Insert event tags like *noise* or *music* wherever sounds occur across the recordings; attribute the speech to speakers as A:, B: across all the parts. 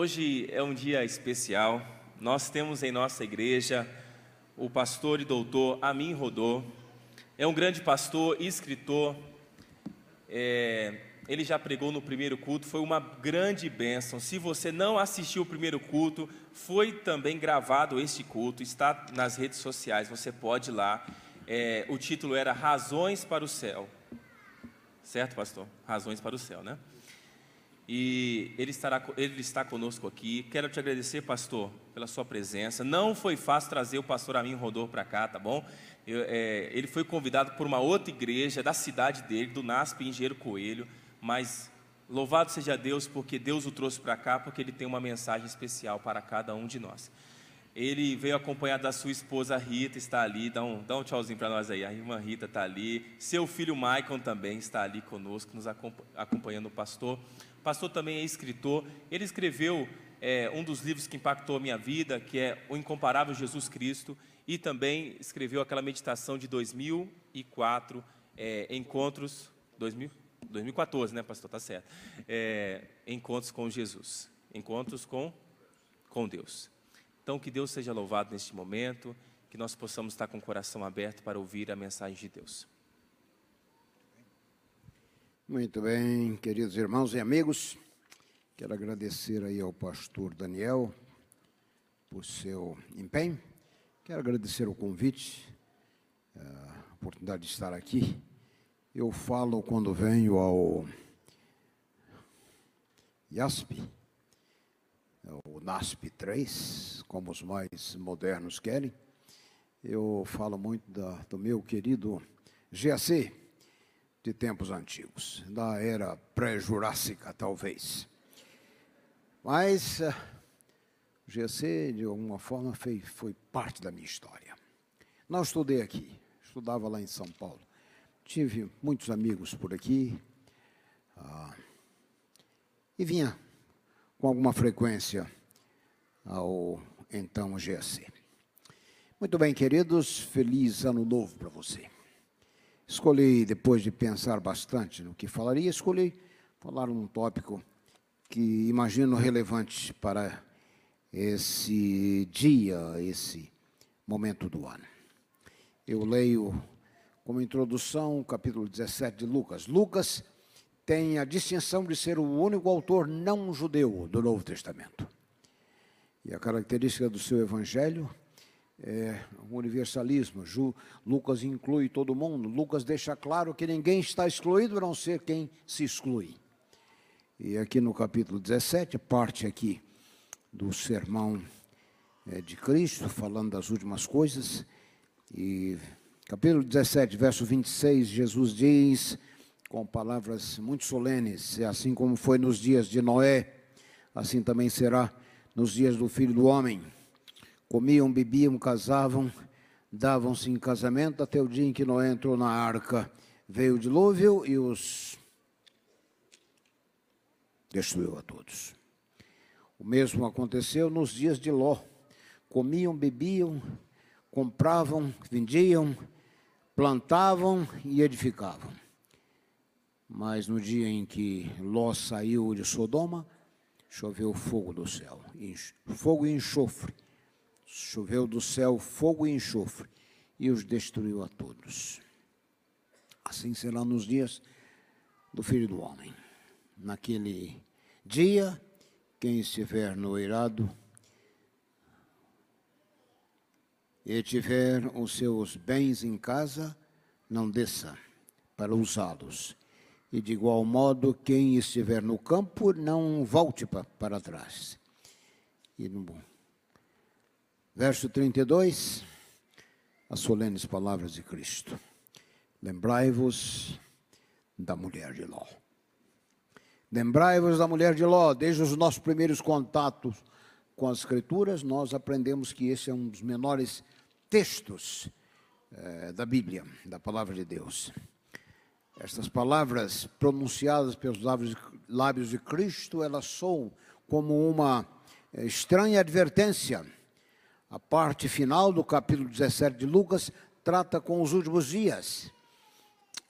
A: Hoje é um dia especial. Nós temos em nossa igreja o pastor e doutor Amin Rodô. É um grande pastor e escritor. É, ele já pregou no primeiro culto, foi uma grande bênção. Se você não assistiu o primeiro culto, foi também gravado este culto, está nas redes sociais, você pode ir lá. É, o título era Razões para o Céu. Certo, pastor? Razões para o céu, né? E ele, estará, ele está conosco aqui. Quero te agradecer, pastor, pela sua presença. Não foi fácil trazer o pastor Amin Rodor para cá, tá bom? Eu, é, ele foi convidado por uma outra igreja da cidade dele, do NASP Engenheiro Coelho. Mas louvado seja Deus, porque Deus o trouxe para cá, porque ele tem uma mensagem especial para cada um de nós. Ele veio acompanhado da sua esposa Rita, está ali, dá um, dá um tchauzinho para nós aí. A irmã Rita está ali. Seu filho Maicon também está ali conosco, nos acompanhando o pastor. O pastor também é escritor. Ele escreveu é, um dos livros que impactou a minha vida, que é O Incomparável Jesus Cristo, e também escreveu aquela meditação de 2004, é, Encontros. 2000? 2014, né, pastor? Tá certo. É, encontros com Jesus. Encontros com, com Deus. Então, que Deus seja louvado neste momento, que nós possamos estar com o coração aberto para ouvir a mensagem de Deus.
B: Muito bem, queridos irmãos e amigos, quero agradecer aí ao pastor Daniel por seu empenho, quero agradecer o convite, a oportunidade de estar aqui. Eu falo quando venho ao IASP, o NASP 3, como os mais modernos querem. Eu falo muito da, do meu querido GAC, de tempos antigos, da era pré-jurássica, talvez. Mas uh, o GAC, de alguma forma, foi, foi parte da minha história. Não estudei aqui, estudava lá em São Paulo. Tive muitos amigos por aqui. Uh, e vinha com alguma frequência ao então GSC. Muito bem, queridos, feliz ano novo para você. Escolhi, depois de pensar bastante no que falaria, escolhi falar um tópico que imagino relevante para esse dia, esse momento do ano. Eu leio como introdução o capítulo 17 de Lucas. Lucas tem a distinção de ser o único autor não judeu do Novo Testamento. E a característica do seu evangelho é universalismo. Ju, Lucas inclui todo mundo. Lucas deixa claro que ninguém está excluído a não ser quem se exclui. E aqui no capítulo 17, parte aqui do sermão é, de Cristo, falando das últimas coisas. E capítulo 17, verso 26, Jesus diz: com palavras muito solenes, assim como foi nos dias de Noé, assim também será nos dias do filho do homem. Comiam, bebiam, casavam, davam-se em casamento até o dia em que Noé entrou na arca. Veio o dilúvio e os destruiu a todos. O mesmo aconteceu nos dias de Ló. Comiam, bebiam, compravam, vendiam, plantavam e edificavam. Mas no dia em que Ló saiu de Sodoma, choveu fogo do céu, fogo e enxofre. Choveu do céu fogo e enxofre e os destruiu a todos. Assim será nos dias do Filho do Homem. Naquele dia, quem estiver no eirado e tiver os seus bens em casa, não desça para usá-los e de igual modo, quem estiver no campo, não volte pa, para trás. E no verso 32, as solenes palavras de Cristo. Lembrai-vos da mulher de Ló. Lembrai-vos da mulher de Ló. Desde os nossos primeiros contatos com as Escrituras, nós aprendemos que esse é um dos menores textos eh, da Bíblia, da palavra de Deus. Estas palavras pronunciadas pelos lábios, de Cristo, elas soam como uma eh, estranha advertência. A parte final do capítulo 17 de Lucas trata com os últimos dias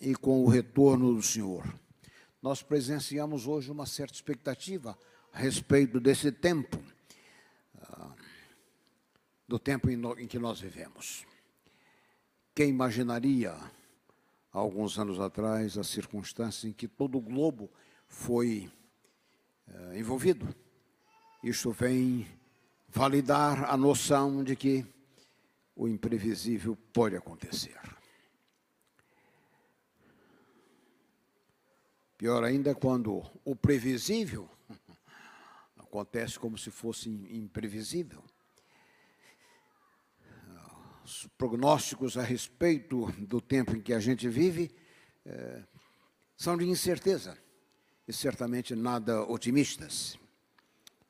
B: e com o retorno do Senhor. Nós presenciamos hoje uma certa expectativa a respeito desse tempo, uh, do tempo em, que nós vivemos. Quem imaginaria, alguns anos atrás, as circunstâncias em que todo o globo foi uh, envolvido? Isso vem validar a noção de que o imprevisível pode acontecer. Pior ainda quando o previsível *laughs* acontece como se fosse imprevisível. Os prognósticos a respeito do tempo em que a gente vive é, são de incerteza e certamente nada otimistas.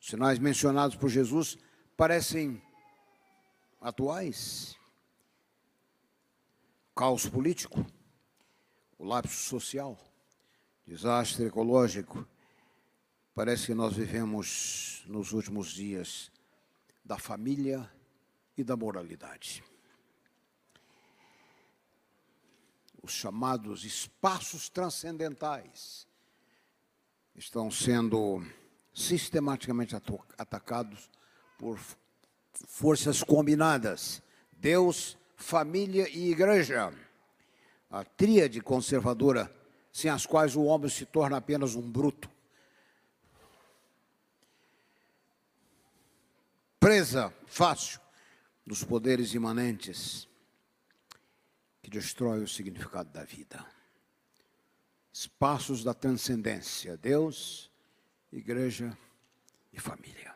B: Os sinais mencionados por Jesus parecem atuais. Caos político, o lapso social, desastre ecológico. Parece que nós vivemos nos últimos dias da família e da moralidade. Os chamados espaços transcendentais estão sendo sistematicamente atacados por forças combinadas: Deus, família e igreja. A tríade conservadora, sem as quais o homem se torna apenas um bruto. Presa fácil dos poderes imanentes que destrói o significado da vida. Espaços da transcendência: Deus, igreja e família.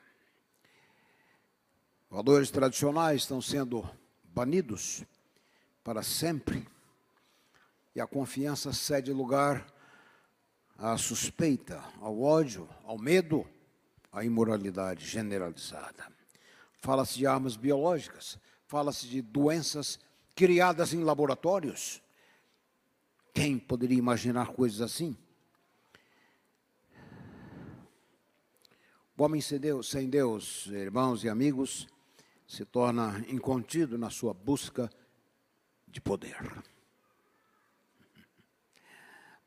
B: Valores tradicionais estão sendo banidos para sempre e a confiança cede lugar à suspeita, ao ódio, ao medo, à imoralidade generalizada. Fala-se de armas biológicas, fala-se de doenças criadas em laboratórios. Quem poderia imaginar coisas assim? O homem sem Deus, sem Deus, irmãos e amigos, se torna incontido na sua busca de poder.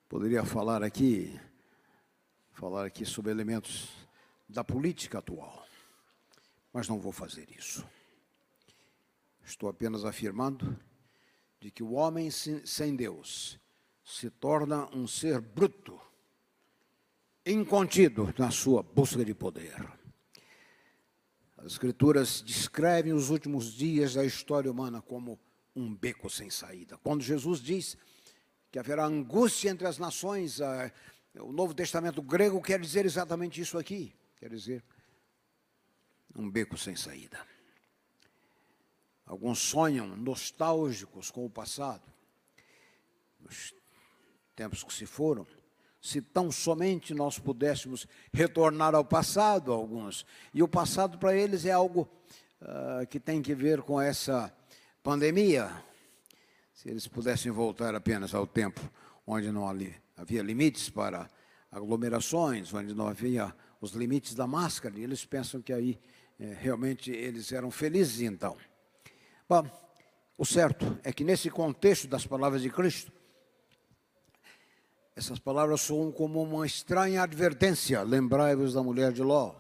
B: Poderia falar aqui, falar aqui sobre elementos da política atual, mas não vou fazer isso. Estou apenas afirmando de que o homem sem Deus se torna um ser bruto, incontido na sua busca de poder. As Escrituras descrevem os últimos dias da história humana como um beco sem saída. Quando Jesus diz que haverá angústia entre as nações, o Novo Testamento grego quer dizer exatamente isso aqui. Quer dizer, um beco sem saída. Alguns sonham nostálgicos com o passado, os tempos que se foram se tão somente nós pudéssemos retornar ao passado, alguns. E o passado para eles é algo uh, que tem que ver com essa pandemia. Se eles pudessem voltar apenas ao tempo onde não havia limites para aglomerações, onde não havia os limites da máscara, eles pensam que aí eh, realmente eles eram felizes então. Bom, o certo é que nesse contexto das palavras de Cristo, essas palavras soam como uma estranha advertência. Lembrai-vos da mulher de Ló.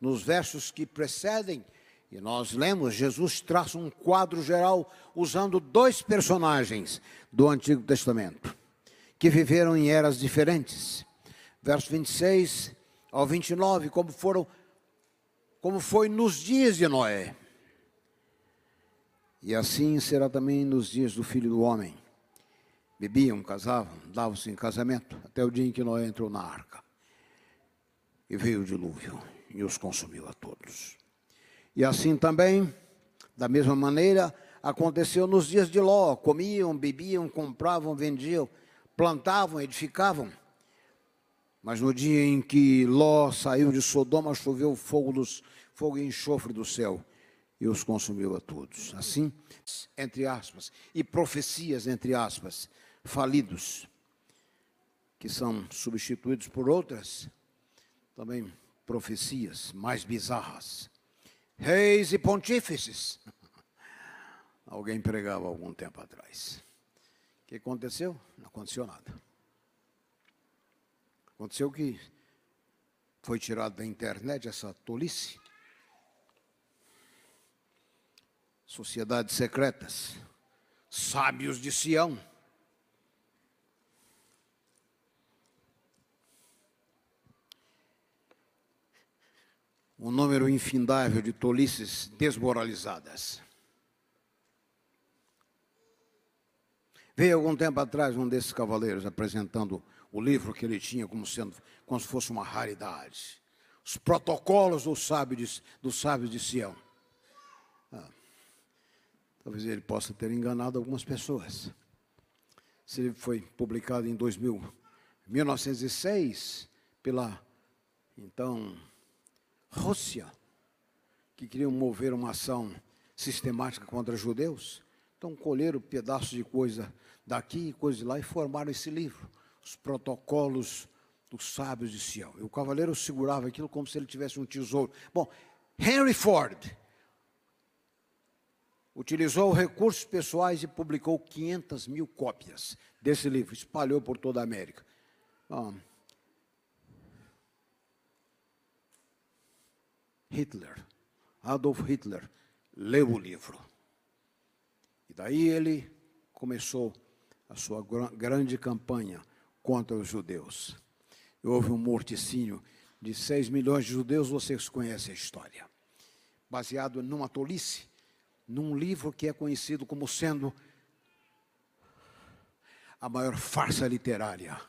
B: Nos versos que precedem, e nós lemos, Jesus traça um quadro geral usando dois personagens do Antigo Testamento, que viveram em eras diferentes. Verso 26 ao 29, como foram como foi nos dias de Noé. E assim será também nos dias do Filho do homem bebiam, casavam, davam-se em casamento, até o dia em que Noé entrou na arca. E veio o dilúvio e os consumiu a todos. E assim também, da mesma maneira, aconteceu nos dias de Ló: comiam, bebiam, compravam, vendiam, plantavam, edificavam. Mas no dia em que Ló saiu de Sodoma, choveu fogo, dos, fogo e enxofre do céu e os consumiu a todos. Assim, entre aspas, e profecias, entre aspas, falidos, que são substituídos por outras, também profecias mais bizarras. Reis e pontífices. *laughs* Alguém pregava algum tempo atrás. O que aconteceu? Não aconteceu nada. Aconteceu que foi tirado da internet essa tolice. Sociedades secretas, sábios de Sião. Um número infindável de tolices desmoralizadas. Veio algum tempo atrás um desses cavaleiros apresentando o livro que ele tinha como sendo como se fosse uma raridade. Os protocolos dos sábios de, dos sábios de Sião. Ah, talvez ele possa ter enganado algumas pessoas. Esse livro foi publicado em 2000, 1906 pela então Rússia, que queriam mover uma ação sistemática contra judeus. Então colheram pedaços de coisa daqui e coisa de lá e formaram esse livro, os protocolos dos sábios de Sião. E o cavaleiro segurava aquilo como se ele tivesse um tesouro. Bom, Henry Ford utilizou recursos pessoais e publicou 500 mil cópias desse livro, espalhou por toda a América. Bom, Hitler, Adolf Hitler, leu o livro. E daí ele começou a sua grande campanha contra os judeus. Houve um morticínio de 6 milhões de judeus, vocês conhecem a história. Baseado numa tolice, num livro que é conhecido como sendo a maior farsa literária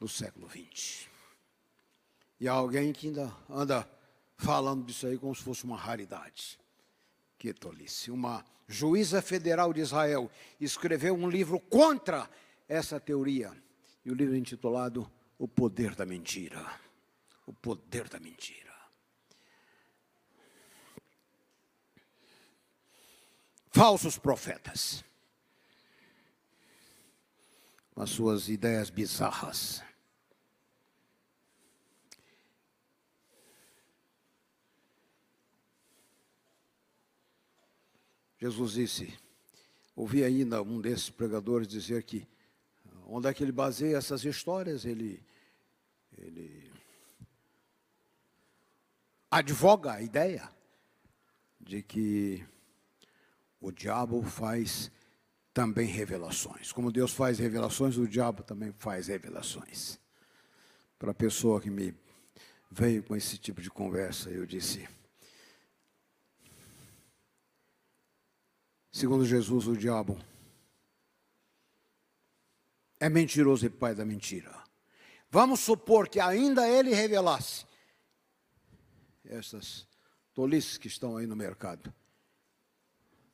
B: do século XX. E há alguém que ainda anda falando disso aí como se fosse uma raridade. Que tolice. Uma juíza federal de Israel escreveu um livro contra essa teoria. E o livro é intitulado O Poder da Mentira. O Poder da Mentira. Falsos profetas. Com as suas ideias bizarras. Jesus disse, ouvi ainda um desses pregadores dizer que onde é que ele baseia essas histórias? Ele, ele advoga a ideia de que o diabo faz também revelações. Como Deus faz revelações, o diabo também faz revelações. Para a pessoa que me veio com esse tipo de conversa, eu disse: Segundo Jesus, o diabo é mentiroso e pai da mentira. Vamos supor que ainda ele revelasse essas tolices que estão aí no mercado.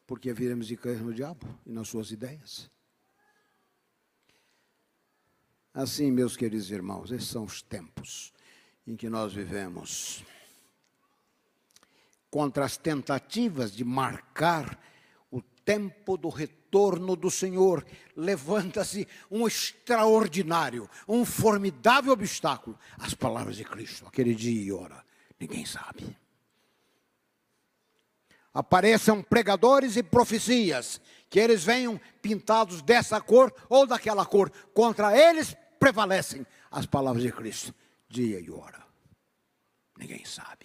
B: Porque viremos de crer no diabo e nas suas ideias. Assim, meus queridos irmãos, esses são os tempos em que nós vivemos. Contra as tentativas de marcar tempo do retorno do Senhor, levanta-se um extraordinário, um formidável obstáculo as palavras de Cristo, aquele dia e hora, ninguém sabe. Apareçam pregadores e profecias, que eles venham pintados dessa cor ou daquela cor, contra eles prevalecem as palavras de Cristo, dia e hora, ninguém sabe.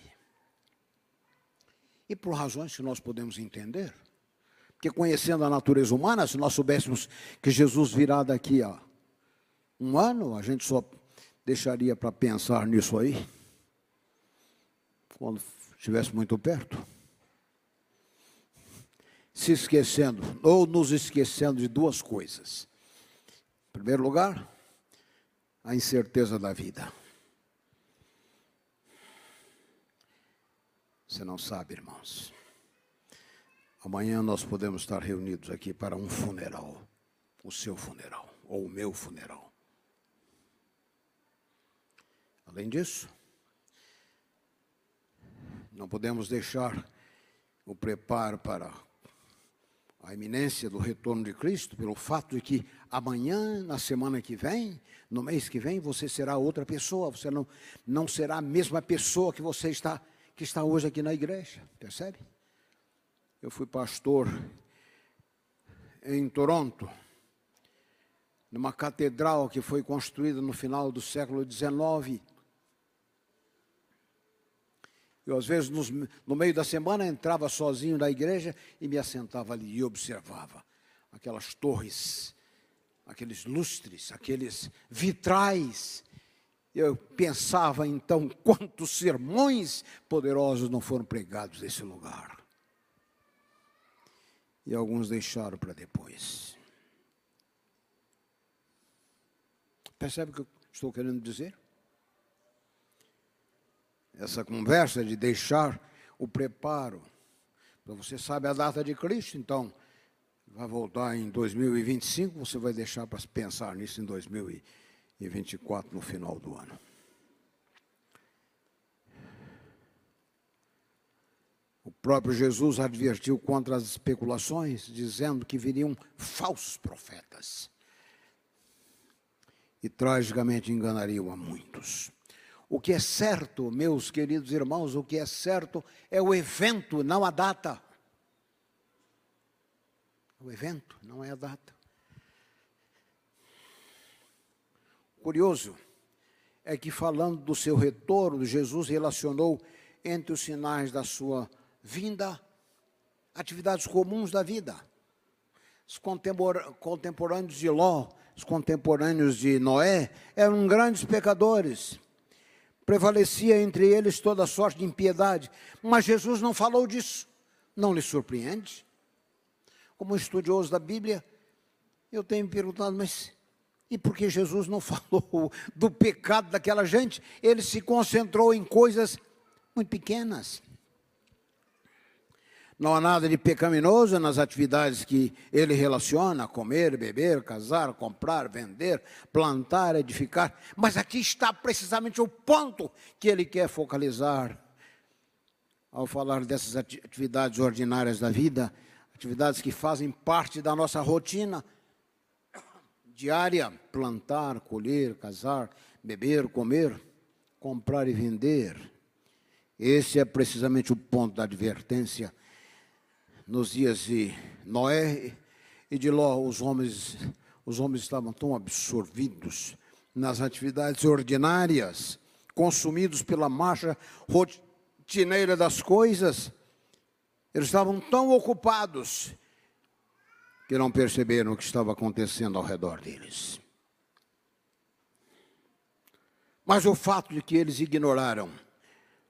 B: E por razões que nós podemos entender, porque conhecendo a natureza humana, se nós soubéssemos que Jesus virá daqui a um ano, a gente só deixaria para pensar nisso aí, quando estivesse muito perto. Se esquecendo, ou nos esquecendo de duas coisas. Em primeiro lugar, a incerteza da vida. Você não sabe, irmãos. Amanhã nós podemos estar reunidos aqui para um funeral, o seu funeral, ou o meu funeral. Além disso, não podemos deixar o preparo para a iminência do retorno de Cristo, pelo fato de que amanhã, na semana que vem, no mês que vem, você será outra pessoa, você não, não será a mesma pessoa que você está, que está hoje aqui na igreja, percebe? Eu fui pastor em Toronto, numa catedral que foi construída no final do século XIX. Eu, às vezes, nos, no meio da semana, entrava sozinho na igreja e me assentava ali e observava aquelas torres, aqueles lustres, aqueles vitrais. Eu pensava então quantos sermões poderosos não foram pregados nesse lugar. E alguns deixaram para depois. Percebe o que eu estou querendo dizer? essa conversa de deixar o preparo. Você sabe a data de Cristo, então vai voltar em 2025, você vai deixar para pensar nisso em 2024, no final do ano. Próprio Jesus advertiu contra as especulações, dizendo que viriam falsos profetas e tragicamente enganariam a muitos. O que é certo, meus queridos irmãos, o que é certo é o evento, não a data. O evento, não é a data. Curioso é que, falando do seu retorno, Jesus relacionou entre os sinais da sua vinda atividades comuns da vida. Os contemporâneos de Ló, os contemporâneos de Noé, eram grandes pecadores prevalecia entre eles toda sorte de impiedade. Mas Jesus não falou disso. Não lhe surpreende? Como estudioso da Bíblia, eu tenho me perguntado, mas e por que Jesus não *laughs* falou do pecado daquela gente? Ele se concentrou em coisas muito pequenas. Não há nada de pecaminoso nas atividades que ele relaciona: comer, beber, casar, comprar, vender, plantar, edificar. Mas aqui está precisamente o ponto que ele quer focalizar ao falar dessas atividades ordinárias da vida, atividades que fazem parte da nossa rotina diária: plantar, colher, casar, beber, comer, comprar e vender. Esse é precisamente o ponto da advertência nos dias de Noé e de Ló, os homens, os homens estavam tão absorvidos nas atividades ordinárias, consumidos pela marcha rotineira das coisas, eles estavam tão ocupados que não perceberam o que estava acontecendo ao redor deles. Mas o fato de que eles ignoraram,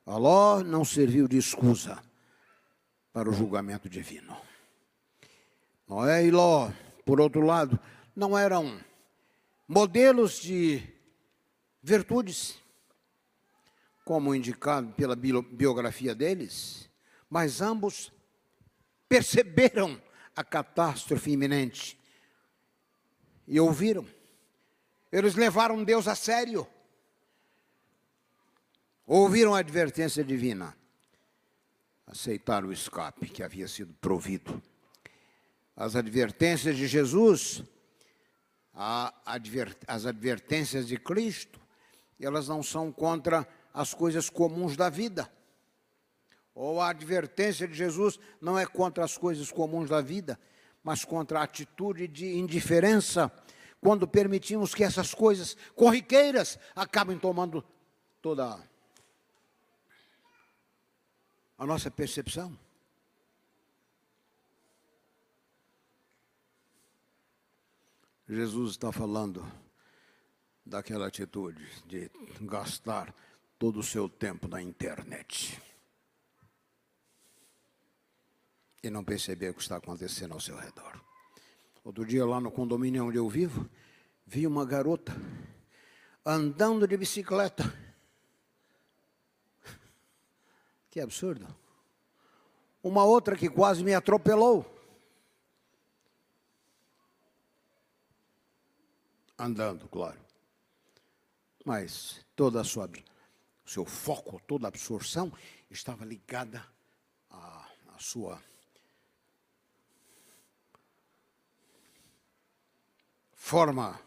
B: a Ló não serviu de escusa para o julgamento divino. Noé e Ló, por outro lado, não eram modelos de virtudes, como indicado pela biografia deles, mas ambos perceberam a catástrofe iminente e ouviram. Eles levaram Deus a sério. Ouviram a advertência divina aceitar o escape que havia sido provido. As advertências de Jesus, adver, as advertências de Cristo, elas não são contra as coisas comuns da vida. Ou a advertência de Jesus não é contra as coisas comuns da vida, mas contra a atitude de indiferença, quando permitimos que essas coisas corriqueiras acabem tomando toda a a nossa percepção. Jesus está falando daquela atitude de gastar todo o seu tempo na internet e não perceber o que está acontecendo ao seu redor. Outro dia, lá no condomínio onde eu vivo, vi uma garota andando de bicicleta Que absurdo. Uma outra que quase me atropelou. Andando, claro. Mas toda a sua o seu foco, toda a absorção estava ligada à, à sua forma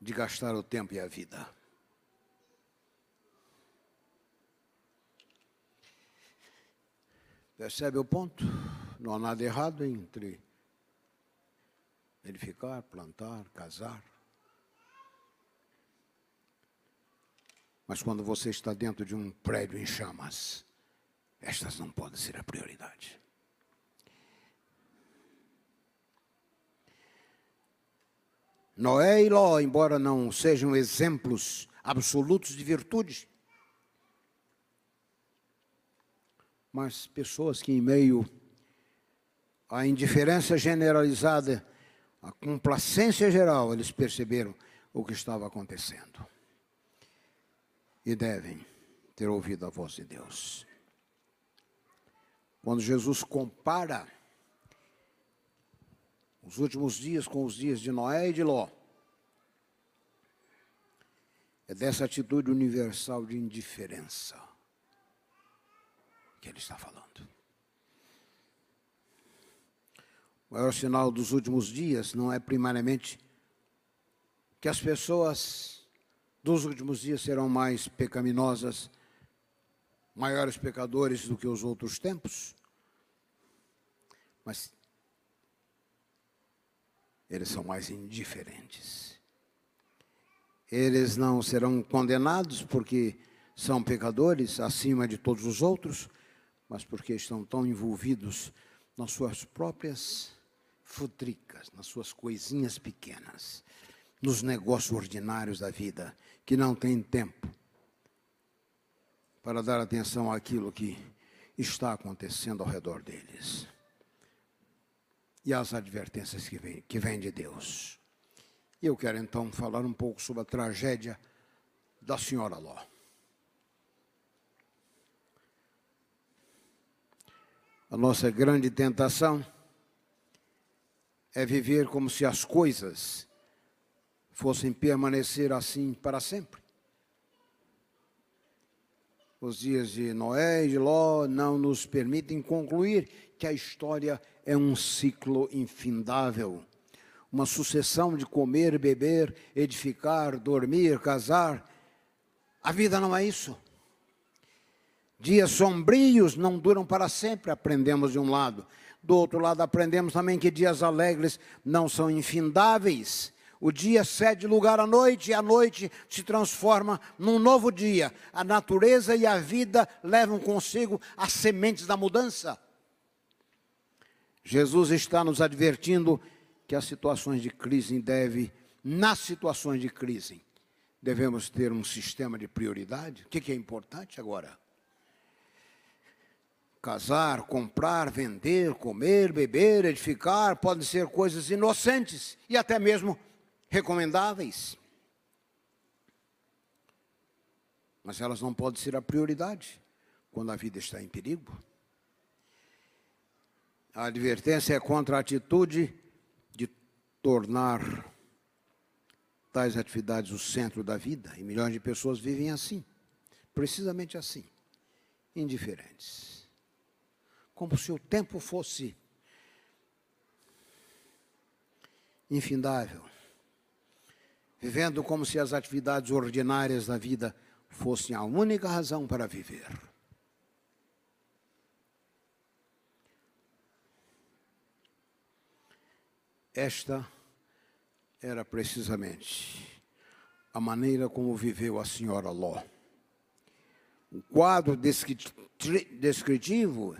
B: de gastar o tempo e a vida. Percebe o ponto? Não há nada errado entre edificar, plantar, casar. Mas quando você está dentro de um prédio em chamas, estas não podem ser a prioridade. Noé e Ló, embora não sejam exemplos absolutos de virtude, mas pessoas que, em meio à indiferença generalizada, à complacência geral, eles perceberam o que estava acontecendo. E devem ter ouvido a voz de Deus. Quando Jesus compara os últimos dias com os dias de Noé e de Ló. É dessa atitude universal de indiferença que ele está falando. O maior sinal dos últimos dias não é primariamente que as pessoas dos últimos dias serão mais pecaminosas, maiores pecadores do que os outros tempos, mas eles são mais indiferentes. Eles não serão condenados porque são pecadores acima de todos os outros, mas porque estão tão envolvidos nas suas próprias futricas, nas suas coisinhas pequenas, nos negócios ordinários da vida, que não têm tempo para dar atenção àquilo que está acontecendo ao redor deles e as advertências que vêm que vem de Deus. Eu quero então falar um pouco sobre a tragédia da senhora Ló. A nossa grande tentação é viver como se as coisas fossem permanecer assim para sempre. Os dias de Noé e de Ló não nos permitem concluir que a história é um ciclo infindável, uma sucessão de comer, beber, edificar, dormir, casar. A vida não é isso. Dias sombrios não duram para sempre, aprendemos de um lado. Do outro lado, aprendemos também que dias alegres não são infindáveis. O dia cede lugar à noite e a noite se transforma num novo dia. A natureza e a vida levam consigo as sementes da mudança. Jesus está nos advertindo que as situações de crise deve, nas situações de crise, devemos ter um sistema de prioridade. O que é importante agora? Casar, comprar, vender, comer, beber, edificar, podem ser coisas inocentes e até mesmo recomendáveis. Mas elas não podem ser a prioridade quando a vida está em perigo. A advertência é contra a atitude de tornar tais atividades o centro da vida. E milhões de pessoas vivem assim, precisamente assim, indiferentes. Como se o tempo fosse infindável. Vivendo como se as atividades ordinárias da vida fossem a única razão para viver. Esta era precisamente a maneira como viveu a senhora Ló. O quadro descritivo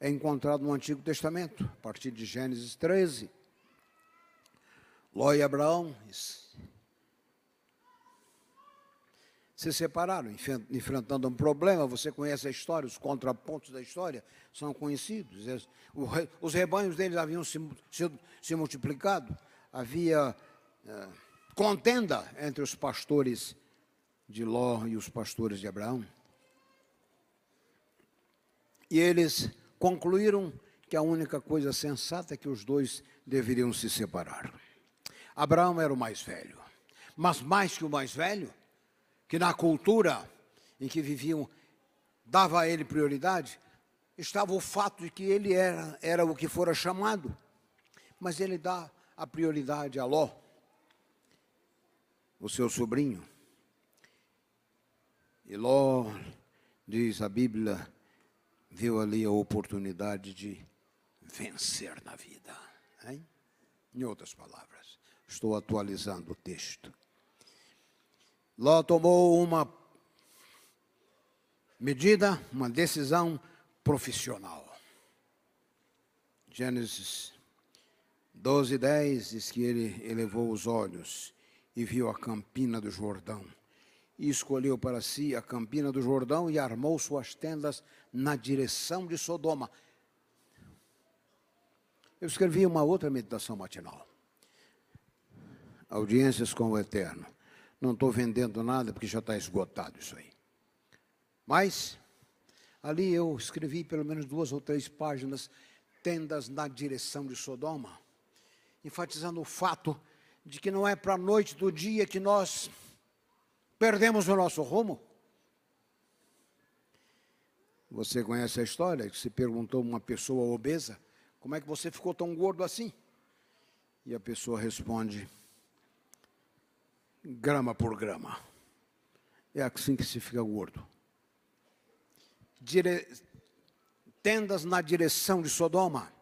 B: é encontrado no Antigo Testamento, a partir de Gênesis 13. Ló e Abraão se separaram, enfrentando um problema. Você conhece a história, os contrapontos da história são conhecidos. Os rebanhos deles haviam se, se, se multiplicado, havia é, contenda entre os pastores de Ló e os pastores de Abraão. E eles concluíram que a única coisa sensata é que os dois deveriam se separar. Abraão era o mais velho, mas mais que o mais velho, que na cultura em que viviam dava a ele prioridade, estava o fato de que ele era, era o que fora chamado. Mas ele dá a prioridade a Ló, o seu sobrinho. E Ló, diz a Bíblia, viu ali a oportunidade de vencer na vida. Hein? Em outras palavras, estou atualizando o texto. Ló tomou uma medida, uma decisão profissional. Gênesis 12, 10 diz que ele elevou os olhos e viu a campina do Jordão. E escolheu para si a campina do Jordão e armou suas tendas na direção de Sodoma. Eu escrevi uma outra meditação matinal. Audiências com o Eterno. Não estou vendendo nada porque já está esgotado isso aí. Mas, ali eu escrevi pelo menos duas ou três páginas, tendas na direção de Sodoma, enfatizando o fato de que não é para a noite do dia que nós perdemos o nosso rumo. Você conhece a história que se perguntou uma pessoa obesa, como é que você ficou tão gordo assim? E a pessoa responde, grama por grama. É assim que se fica gordo. Dire... Tendas na direção de Sodoma.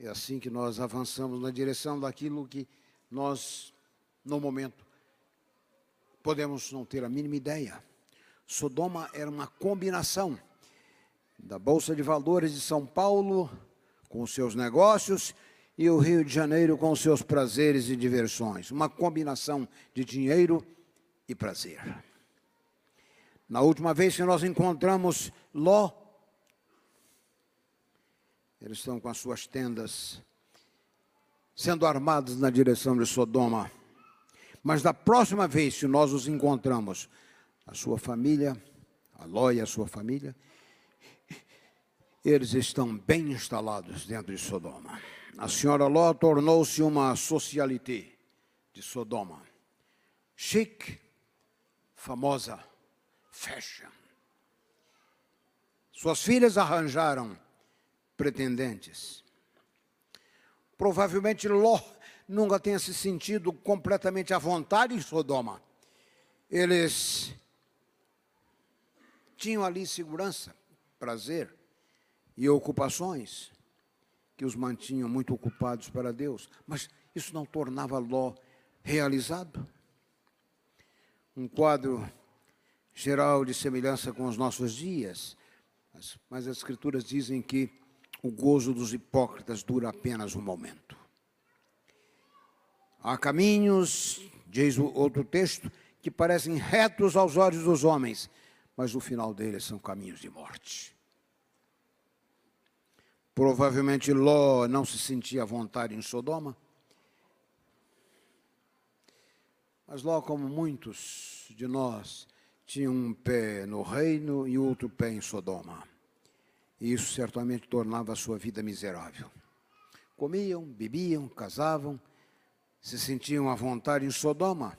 B: É assim que nós avançamos na direção daquilo que nós, no momento, podemos não ter a mínima ideia. Sodoma era uma combinação da Bolsa de Valores de São Paulo com seus negócios e o Rio de Janeiro com seus prazeres e diversões. Uma combinação de dinheiro e prazer. Na última vez que nós encontramos Ló, eles estão com as suas tendas sendo armados na direção de Sodoma. Mas da próxima vez que nós os encontramos, a sua família, a Ló e a sua família, eles estão bem instalados dentro de Sodoma. A senhora Ló tornou-se uma socialité de Sodoma. Chique, famosa, fashion. Suas filhas arranjaram pretendentes. Provavelmente Ló nunca tenha se sentido completamente à vontade em Sodoma. Eles tinham ali segurança, prazer e ocupações que os mantinham muito ocupados para Deus, mas isso não tornava Ló realizado. Um quadro geral de semelhança com os nossos dias, mas, mas as Escrituras dizem que o gozo dos hipócritas dura apenas um momento. Há caminhos, diz outro texto, que parecem retos aos olhos dos homens, mas o final deles são caminhos de morte. Provavelmente Ló não se sentia à vontade em Sodoma. Mas Ló, como muitos de nós, tinha um pé no reino e outro pé em Sodoma. E isso certamente tornava a sua vida miserável. Comiam, bebiam, casavam, se sentiam à vontade em Sodoma.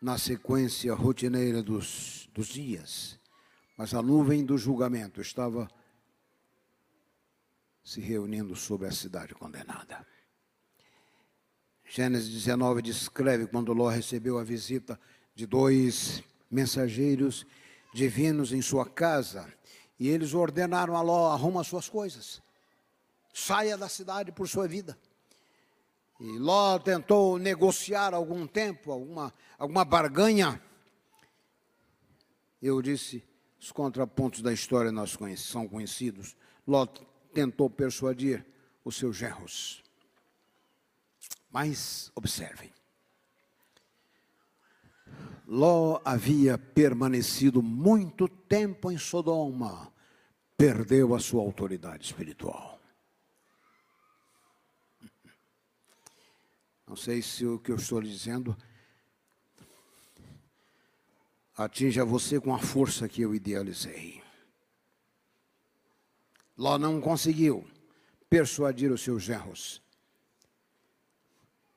B: Na sequência rotineira dos, dos dias, mas a nuvem do julgamento estava se reunindo sobre a cidade condenada. Gênesis 19 descreve quando Ló recebeu a visita de dois mensageiros divinos em sua casa, e eles ordenaram a Ló: arruma suas coisas, saia da cidade por sua vida. E Ló tentou negociar algum tempo, alguma, alguma barganha. Eu disse: os contrapontos da história nós são conhecidos. Ló tentou persuadir os seus genros. Mas observem. Ló havia permanecido muito tempo em Sodoma, perdeu a sua autoridade espiritual. Não sei se o que eu estou lhe dizendo atinja você com a força que eu idealizei. Ló não conseguiu persuadir os seus genros.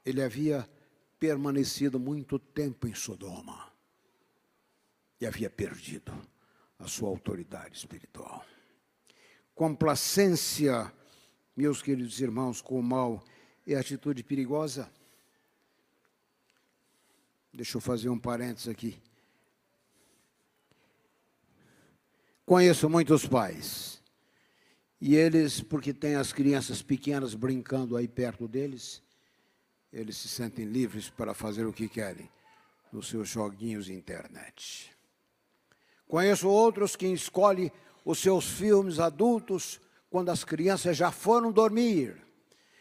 B: Ele havia permanecido muito tempo em Sodoma e havia perdido a sua autoridade espiritual. Complacência, meus queridos irmãos, com o mal é atitude perigosa. Deixa eu fazer um parênteses aqui. Conheço muitos pais. E eles, porque têm as crianças pequenas brincando aí perto deles, eles se sentem livres para fazer o que querem nos seus joguinhos de internet. Conheço outros que escolhem os seus filmes adultos quando as crianças já foram dormir.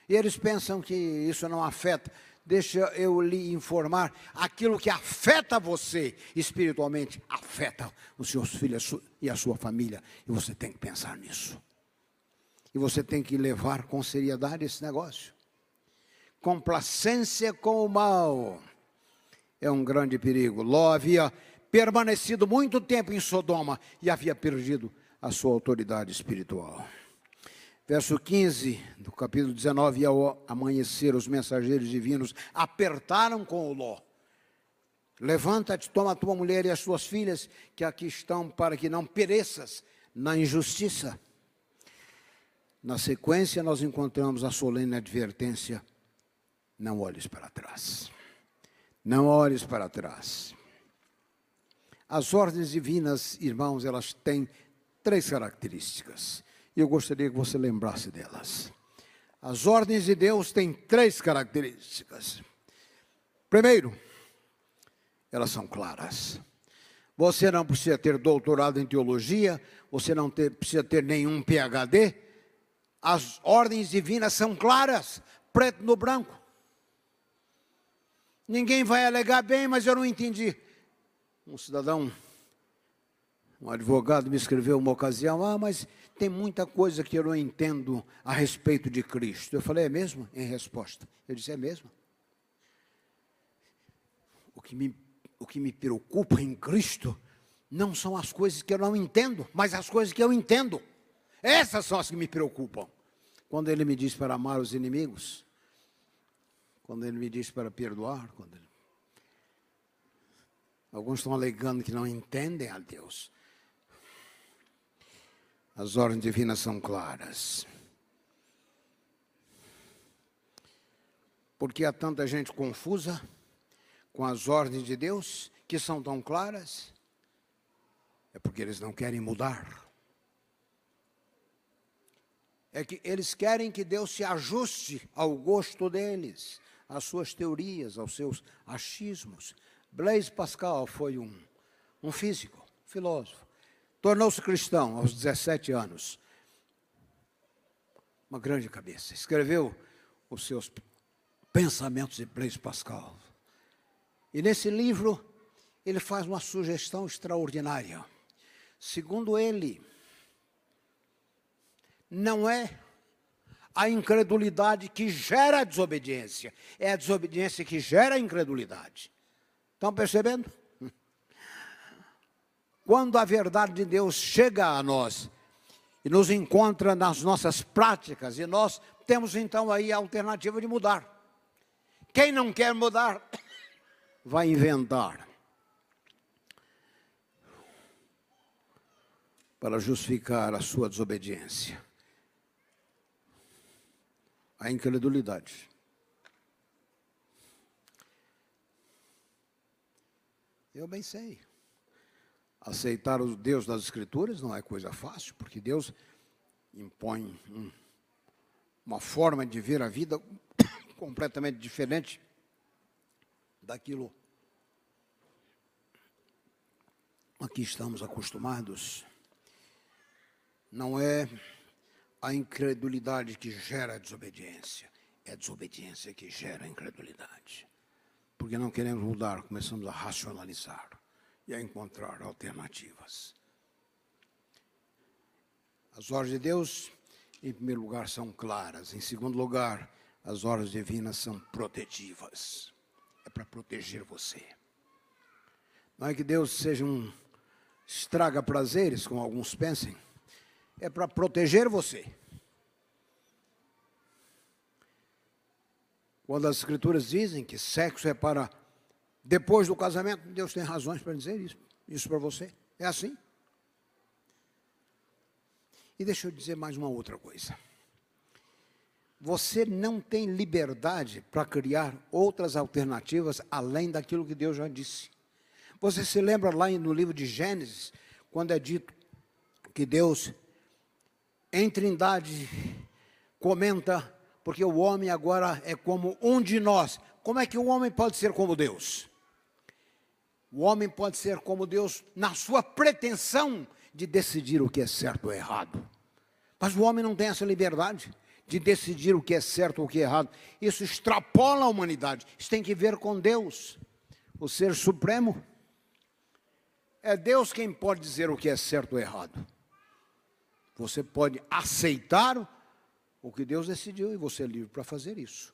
B: E eles pensam que isso não afeta. Deixa eu lhe informar: aquilo que afeta você espiritualmente afeta os seus filhos e a sua família. E você tem que pensar nisso. E você tem que levar com seriedade esse negócio. Complacência com o mal é um grande perigo. Ló havia permanecido muito tempo em Sodoma e havia perdido a sua autoridade espiritual. Verso 15 do capítulo 19: E ao amanhecer, os mensageiros divinos apertaram com o Ló. Levanta-te, toma a tua mulher e as suas filhas, que aqui estão, para que não pereças na injustiça. Na sequência, nós encontramos a solene advertência: não olhes para trás. Não olhes para trás. As ordens divinas, irmãos, elas têm três características. E eu gostaria que você lembrasse delas. As ordens de Deus têm três características. Primeiro, elas são claras. Você não precisa ter doutorado em teologia, você não ter, precisa ter nenhum PhD. As ordens divinas são claras, preto no branco. Ninguém vai alegar bem, mas eu não entendi. Um cidadão, um advogado me escreveu uma ocasião, ah, mas tem muita coisa que eu não entendo a respeito de Cristo. Eu falei, é mesmo? Em resposta. Eu disse, é mesmo. O que me, o que me preocupa em Cristo não são as coisas que eu não entendo, mas as coisas que eu entendo. Essas são as que me preocupam. Quando ele me diz para amar os inimigos, quando ele me diz para perdoar, quando ele... alguns estão alegando que não entendem a Deus. As ordens divinas são claras. Porque há tanta gente confusa com as ordens de Deus que são tão claras? É porque eles não querem mudar. É que eles querem que Deus se ajuste ao gosto deles, às suas teorias, aos seus achismos. Blaise Pascal foi um, um físico, filósofo. Tornou-se cristão aos 17 anos. Uma grande cabeça. Escreveu os seus pensamentos de Blaise Pascal. E nesse livro, ele faz uma sugestão extraordinária. Segundo ele, não é a incredulidade que gera a desobediência, é a desobediência que gera a incredulidade. Estão percebendo? Quando a verdade de Deus chega a nós e nos encontra nas nossas práticas, e nós temos então aí a alternativa de mudar. Quem não quer mudar, *coughs* vai inventar. Para justificar a sua desobediência. A incredulidade. Eu bem sei. Aceitar o Deus das Escrituras não é coisa fácil, porque Deus impõe um, uma forma de ver a vida *coughs* completamente diferente daquilo a que estamos acostumados. Não é a incredulidade que gera a desobediência, é a desobediência que gera a incredulidade. Porque não queremos mudar, começamos a racionalizar e a encontrar alternativas. As ordens de Deus, em primeiro lugar, são claras. Em segundo lugar, as ordens divinas são protetivas. É para proteger você. Não é que Deus seja um estraga prazeres, como alguns pensem. É para proteger você. Quando as escrituras dizem que sexo é para depois do casamento, Deus tem razões para dizer isso, isso para você. É assim. E deixa eu dizer mais uma outra coisa. Você não tem liberdade para criar outras alternativas além daquilo que Deus já disse. Você se lembra lá no livro de Gênesis, quando é dito que Deus, em Trindade, comenta, porque o homem agora é como um de nós. Como é que o homem pode ser como Deus? O homem pode ser como Deus na sua pretensão de decidir o que é certo ou errado. Mas o homem não tem essa liberdade de decidir o que é certo ou o que é errado. Isso extrapola a humanidade. Isso tem que ver com Deus, o ser supremo. É Deus quem pode dizer o que é certo ou errado. Você pode aceitar o que Deus decidiu e você é livre para fazer isso.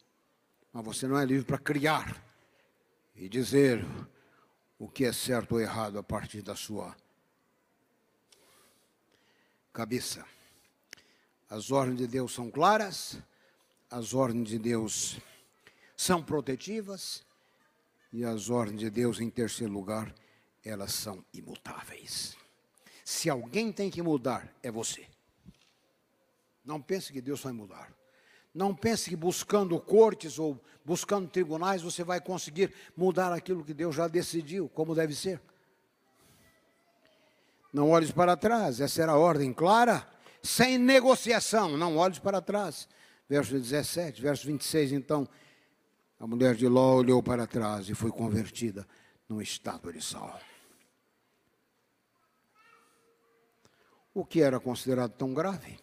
B: Mas você não é livre para criar e dizer o que é certo ou errado a partir da sua cabeça. As ordens de Deus são claras, as ordens de Deus são protetivas e as ordens de Deus, em terceiro lugar, elas são imutáveis. Se alguém tem que mudar, é você. Não pense que Deus vai mudar. Não pense que buscando cortes ou buscando tribunais você vai conseguir mudar aquilo que Deus já decidiu, como deve ser. Não olhes para trás, essa era a ordem clara, sem negociação, não olhes para trás. Verso 17, verso 26, então, a mulher de Ló olhou para trás e foi convertida num estado de sal. O que era considerado tão grave?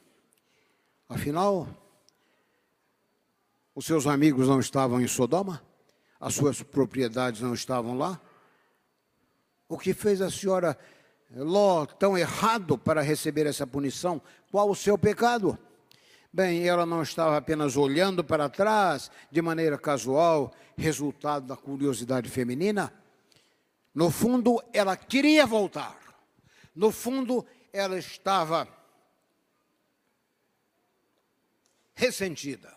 B: Afinal, os seus amigos não estavam em Sodoma? As suas propriedades não estavam lá? O que fez a senhora Ló tão errado para receber essa punição? Qual o seu pecado? Bem, ela não estava apenas olhando para trás de maneira casual, resultado da curiosidade feminina. No fundo, ela queria voltar. No fundo, ela estava ressentida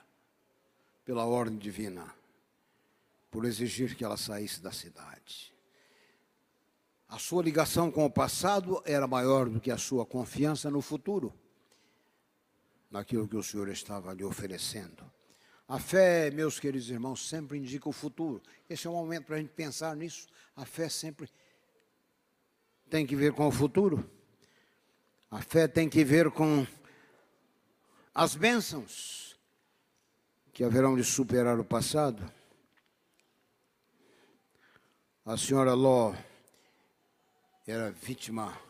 B: pela ordem divina, por exigir que ela saísse da cidade. A sua ligação com o passado era maior do que a sua confiança no futuro, naquilo que o Senhor estava lhe oferecendo. A fé, meus queridos irmãos, sempre indica o futuro. Esse é o momento para a gente pensar nisso. A fé sempre tem que ver com o futuro. A fé tem que ver com as bênçãos que haverão de superar o passado. A senhora Ló era vítima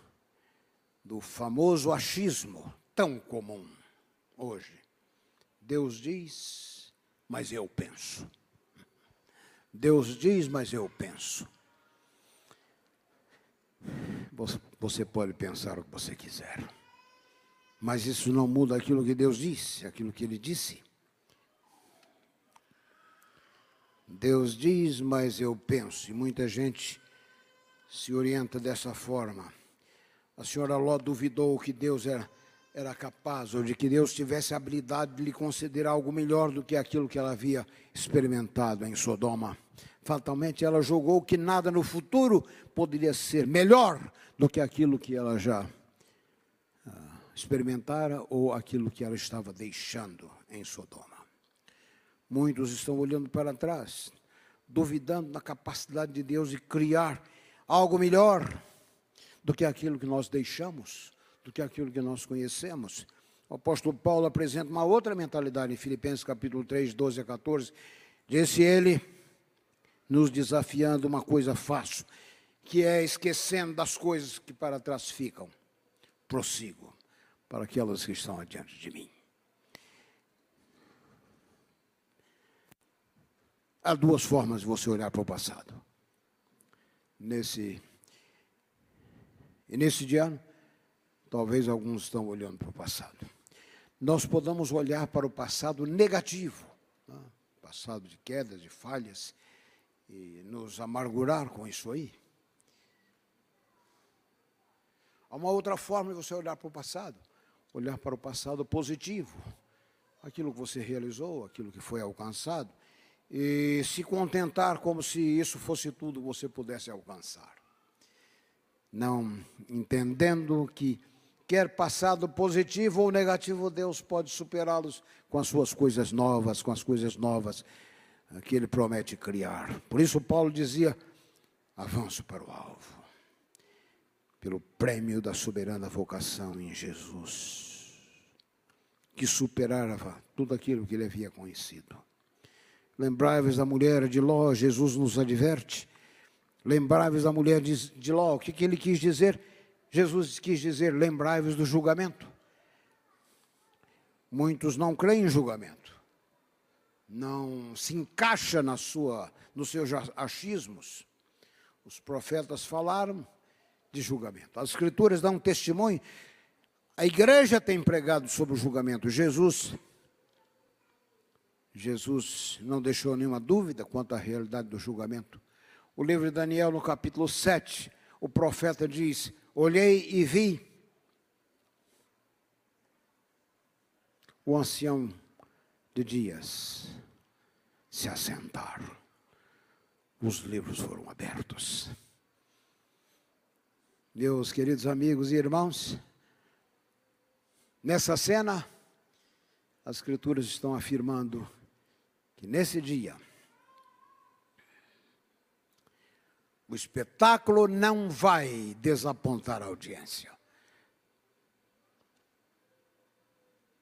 B: do famoso achismo tão comum hoje. Deus diz, mas eu penso. Deus diz, mas eu penso. Você pode pensar o que você quiser. Mas isso não muda aquilo que Deus disse, aquilo que Ele disse. Deus diz, mas eu penso, e muita gente se orienta dessa forma. A senhora Ló duvidou que Deus era, era capaz, ou de que Deus tivesse a habilidade de lhe conceder algo melhor do que aquilo que ela havia experimentado em Sodoma. Fatalmente ela julgou que nada no futuro poderia ser melhor do que aquilo que ela já experimentara ou aquilo que ela estava deixando em Sodoma. Muitos estão olhando para trás, duvidando da capacidade de Deus de criar algo melhor do que aquilo que nós deixamos, do que aquilo que nós conhecemos. O apóstolo Paulo apresenta uma outra mentalidade em Filipenses capítulo 3, 12 a 14. Disse ele, nos desafiando uma coisa fácil, que é esquecendo das coisas que para trás ficam. Prossigo para aquelas que estão adiante de mim. Há duas formas de você olhar para o passado. Nesse e nesse dia, talvez alguns estão olhando para o passado. Nós podemos olhar para o passado negativo, né? passado de quedas, de falhas, e nos amargurar com isso aí. Há uma outra forma de você olhar para o passado olhar para o passado positivo, aquilo que você realizou, aquilo que foi alcançado, e se contentar como se isso fosse tudo que você pudesse alcançar. Não entendendo que quer passado positivo ou negativo, Deus pode superá-los com as suas coisas novas, com as coisas novas que Ele promete criar. Por isso, Paulo dizia: avanço para o alvo pelo prêmio da soberana vocação em Jesus, que superava tudo aquilo que ele havia conhecido. Lembrai-vos da mulher de Ló, Jesus nos adverte Lembrai-vos da mulher de, Ló. O que, que ele quis dizer? Jesus quis dizer: lembrai-vos do julgamento. Muitos não creem em julgamento. Não se encaixa na sua, nos seus achismos. Os profetas falaram de julgamento. As escrituras dão testemunho. A igreja tem pregado sobre o julgamento. Jesus Jesus não deixou nenhuma dúvida quanto à realidade do julgamento. O livro de Daniel, no capítulo 7, o profeta diz: Olhei e vi o ancião de dias se assentar. Os livros foram abertos. Meus queridos amigos e irmãos, nessa cena, as Escrituras estão afirmando que nesse dia o espetáculo não vai desapontar a audiência.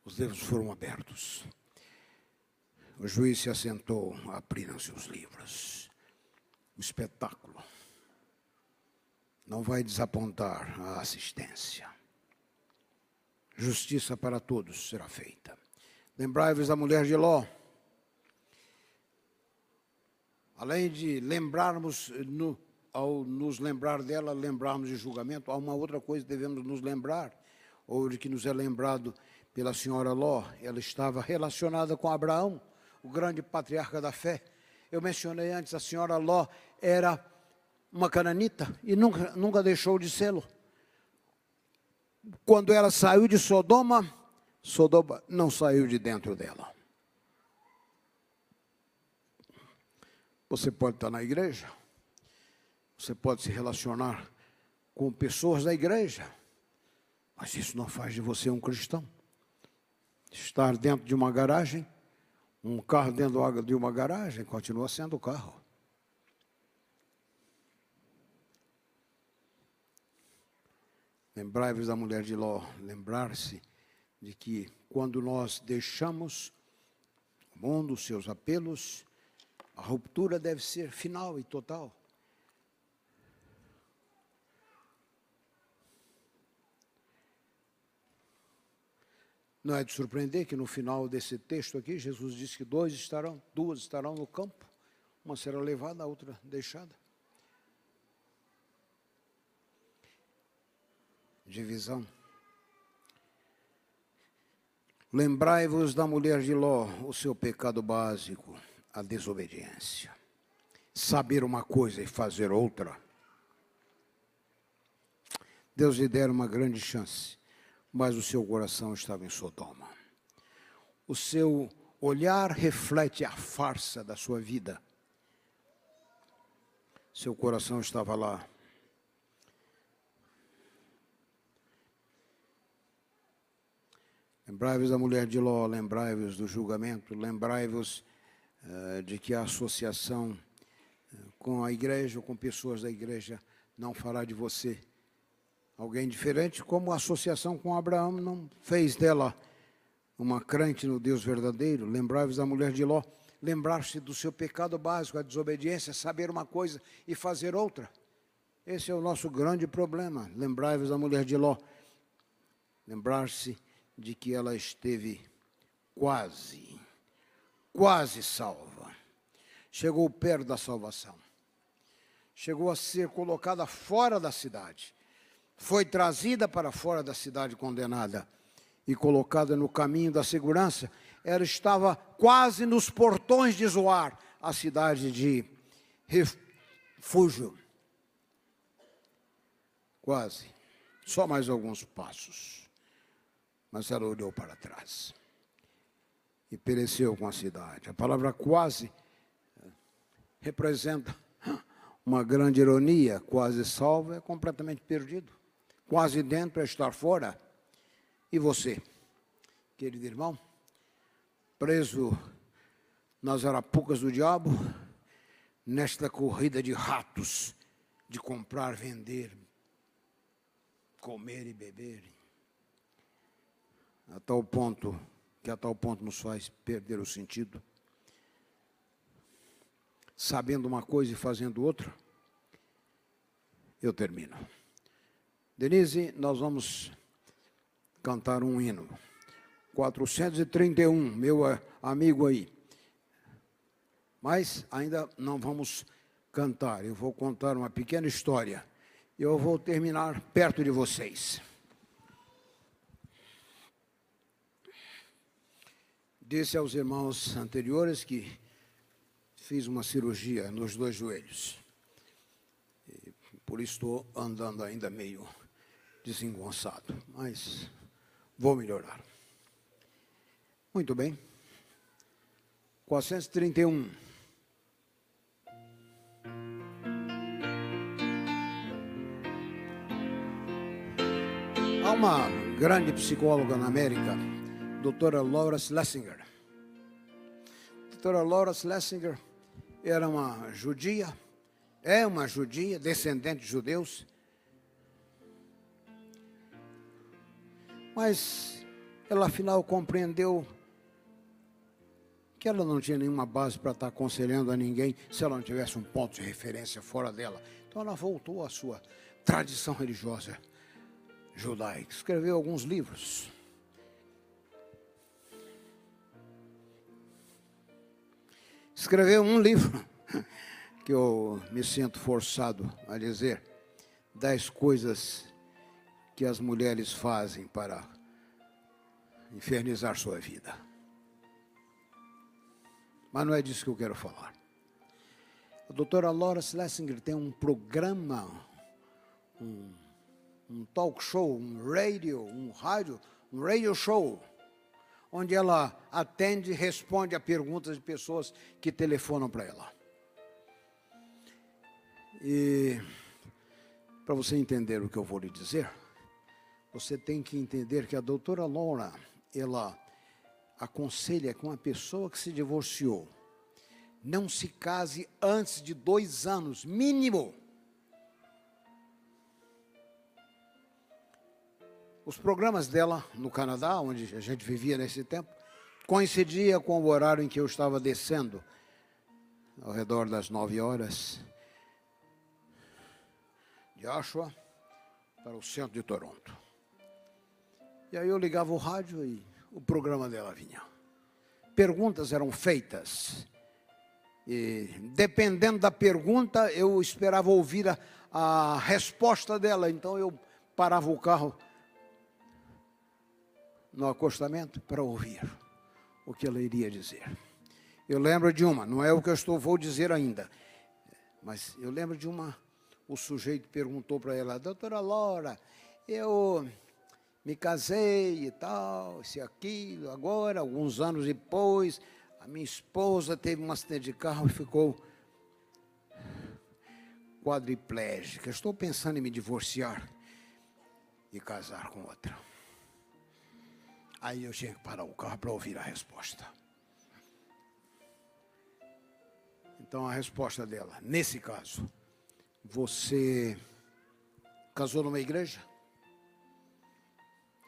B: Os livros foram abertos. O juiz se assentou, abriram-se os livros. O espetáculo não vai desapontar a assistência. Justiça para todos será feita. Lembrai-vos da mulher de Ló Além de lembrarmos, no, ao nos lembrar dela, lembrarmos de julgamento, há uma outra coisa que devemos nos lembrar, ou de que nos é lembrado pela senhora Ló. Ela estava relacionada com Abraão, o grande patriarca da fé. Eu mencionei antes, a senhora Ló era uma cananita e nunca, nunca deixou de sê-lo. Quando ela saiu de Sodoma, Sodoma não saiu de dentro dela. Você pode estar na igreja, você pode se relacionar com pessoas da igreja, mas isso não faz de você um cristão. Estar dentro de uma garagem, um carro dentro de uma garagem, continua sendo o carro. Lembrai-vos da mulher de Ló, lembrar-se de que quando nós deixamos o mundo, seus apelos, a ruptura deve ser final e total. Não é de surpreender que no final desse texto aqui, Jesus disse que dois estarão, duas estarão no campo, uma será levada, a outra deixada. Divisão. Lembrai-vos da mulher de Ló, o seu pecado básico a desobediência. Saber uma coisa e fazer outra. Deus lhe dera uma grande chance, mas o seu coração estava em Sodoma. O seu olhar reflete a farsa da sua vida. Seu coração estava lá. Lembrai-vos da mulher de Ló, lembrai-vos do julgamento, lembrai-vos de que a associação eh, com a igreja ou com pessoas da igreja não fará de você alguém diferente, como a associação com Abraão não fez dela uma crente no Deus verdadeiro. Lembrai-vos da mulher de Ló, lembrar-se do seu pecado básico, a desobediência, saber uma coisa e fazer outra. Esse é o nosso grande problema. Lembrai-vos da mulher de Ló, lembrar-se de que ela esteve quase quase salva. Chegou perto da salvação. Chegou a ser colocada fora da cidade. Foi trazida para fora da cidade condenada e colocada no caminho da segurança. Ela estava quase nos portões de Zoar, a cidade de refúgio. Quase. Só mais alguns passos. Mas ela olhou para trás e pereceu com a cidade. A palavra quase representa uma grande ironia. Quase salvo é completamente perdido. Quase dentro é estar fora. E você, querido irmão, preso nas arapucas do diabo, nesta corrida de ratos, de comprar, vender, comer e beber, a tal ponto que a tal ponto nos faz perder o sentido. Sabendo uma coisa e fazendo outra. eu termino. Denise, nós vamos cantar um hino. 431, meu amigo aí. Mas ainda não vamos cantar. Eu vou contar uma pequena história. Eu vou terminar perto de vocês. Disse aos irmãos anteriores que fiz uma cirurgia nos dois joelhos. E por isso estou andando ainda meio desengonçado, mas vou melhorar. Muito bem. 431. Há uma grande psicóloga na América, doutora Laura Schlesinger. Doutora Laura Schlesinger era uma judia, é uma judia, descendente de judeus, mas ela afinal compreendeu que ela não tinha nenhuma base para estar aconselhando a ninguém se ela não tivesse um ponto de referência fora dela. Então ela voltou à sua tradição religiosa judaica, escreveu alguns livros. Escreveu um livro *laughs* que eu me sinto forçado a dizer: dez coisas que as mulheres fazem para infernizar sua vida. Mas não é disso que eu quero falar. A doutora Laura Schlesinger tem um programa, um um talk show, um radio, um rádio, um radio show, onde ela atende e responde a perguntas de pessoas que telefonam para ela. E para você entender o que eu vou lhe dizer, você tem que entender que a doutora Laura, ela aconselha que uma pessoa que se divorciou não se case antes de dois anos, mínimo. Os programas dela no Canadá, onde a gente vivia nesse tempo, coincidia com o horário em que eu estava descendo, ao redor das nove horas, de Oshawa para o centro de Toronto. E aí eu ligava o rádio e o programa dela vinha. Perguntas eram feitas. E dependendo da pergunta, eu esperava ouvir a, a resposta dela. Então eu parava o carro no acostamento para ouvir o que ela iria dizer. Eu lembro de uma, não é o que eu estou vou dizer ainda, mas eu lembro de uma. O sujeito perguntou para ela, doutora Laura, eu me casei e tal, se aquilo, agora, alguns anos depois, a minha esposa teve um acidente de carro e ficou quadriplégica. Estou pensando em me divorciar e casar com outra. Aí eu tinha que parar o carro para ouvir a resposta. Então a resposta dela, nesse caso, você casou numa igreja?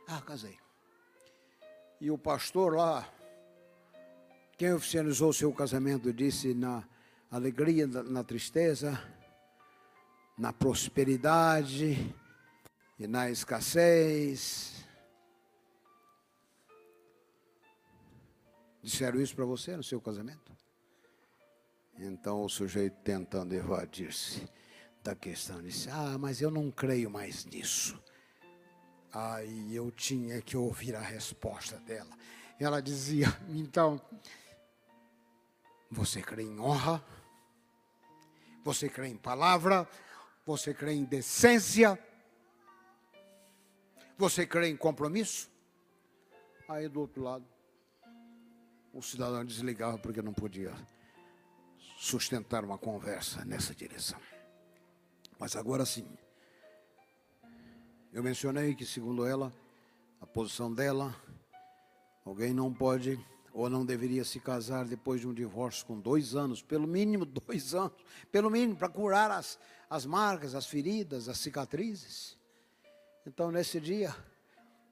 B: Ah, casei. E o pastor lá, quem oficializou seu casamento, disse na alegria, na tristeza, na prosperidade e na escassez, Disseram isso para você no seu casamento? Então o sujeito tentando evadir-se da questão disse: Ah, mas eu não creio mais nisso. Aí eu tinha que ouvir a resposta dela. Ela dizia: Então, você crê em honra? Você crê em palavra? Você crê em decência? Você crê em compromisso? Aí do outro lado, o cidadão desligava porque não podia sustentar uma conversa nessa direção. Mas agora sim, eu mencionei que, segundo ela, a posição dela, alguém não pode ou não deveria se casar depois de um divórcio com dois anos, pelo mínimo dois anos, pelo mínimo para curar as, as marcas, as feridas, as cicatrizes. Então, nesse dia,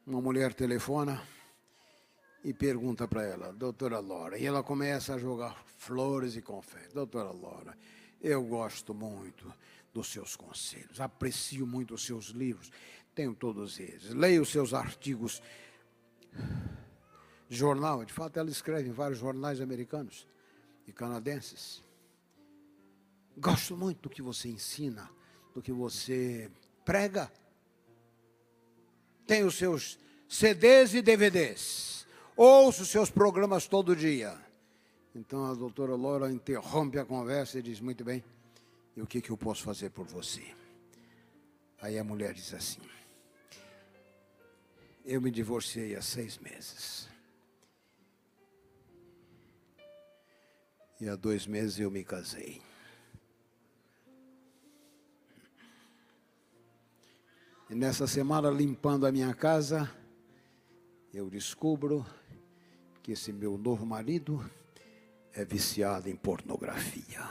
B: uma mulher telefona e pergunta para ela, doutora Laura, e ela começa a jogar flores e confetes. Doutora Laura, eu gosto muito dos seus conselhos. Aprecio muito os seus livros, tenho todos eles. Leio os seus artigos de jornal. De fato, ela escreve em vários jornais americanos e canadenses. Gosto muito do que você ensina, do que você prega. Tem os seus CDs e DVDs. Ouço seus programas todo dia. Então a doutora Laura interrompe a conversa e diz: Muito bem, e o que, que eu posso fazer por você? Aí a mulher diz assim: Eu me divorciei há seis meses. E há dois meses eu me casei. E nessa semana, limpando a minha casa, eu descubro que esse meu novo marido é viciado em pornografia.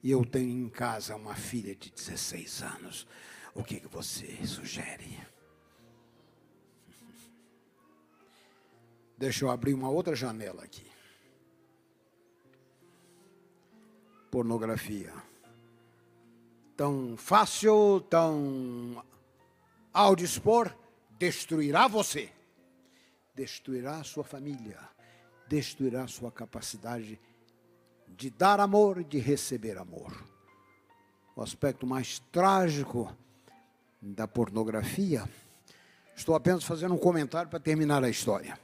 B: E eu tenho em casa uma filha de 16 anos. O que, que você sugere? *laughs* Deixa eu abrir uma outra janela aqui. Pornografia. Tão fácil, tão ao dispor, destruirá você, destruirá a sua família, destruirá sua capacidade de dar amor e de receber amor. O aspecto mais trágico da pornografia, estou apenas fazendo um comentário para terminar a história.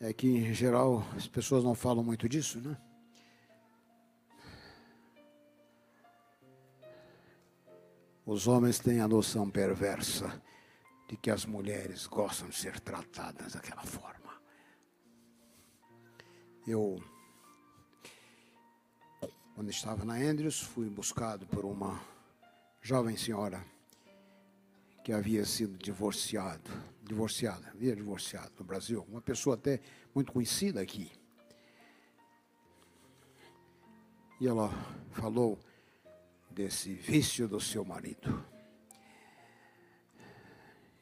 B: É que, em geral, as pessoas não falam muito disso, né? Os homens têm a noção perversa de que as mulheres gostam de ser tratadas daquela forma. Eu, quando estava na Andrews, fui buscado por uma jovem senhora que havia sido divorciado, divorciada, havia divorciado no Brasil, uma pessoa até muito conhecida aqui. E ela falou desse vício do seu marido.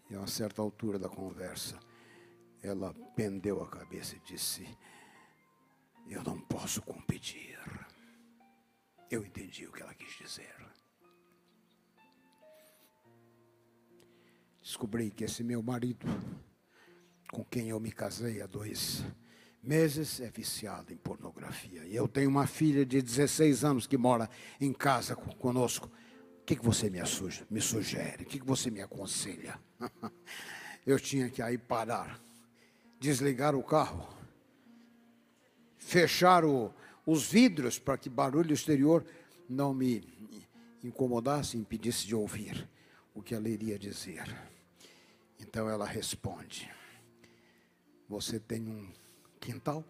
B: E a uma certa altura da conversa, ela pendeu a cabeça e disse: Eu não posso competir. Eu entendi o que ela quis dizer. Descobri que esse meu marido, com quem eu me casei há dois meses é viciado em pornografia. E eu tenho uma filha de 16 anos que mora em casa conosco. O que, você me, suge, me sugere? O que, que você me aconselha? *laughs* eu tinha que aí parar, desligar o carro, fechar o, os vidros para que barulho exterior não me incomodasse, impedisse de ouvir o que ela iria dizer. Então ela responde: Você tem um quintal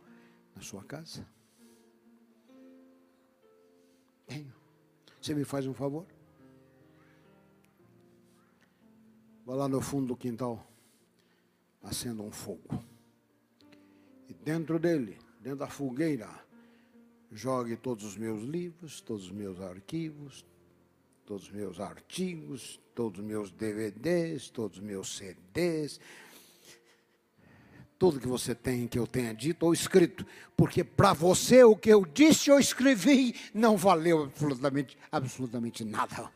B: na sua casa? Tenho. Você me faz um favor? Vá lá no fundo do quintal, acenda um fogo. E dentro dele, dentro da fogueira, jogue todos os meus livros, todos os meus arquivos, todos os meus artigos, todos os meus DVDs, todos os meus CDs, tudo que você tem, que eu tenha dito ou escrito, porque para você o que eu disse ou escrevi não valeu absolutamente, absolutamente nada.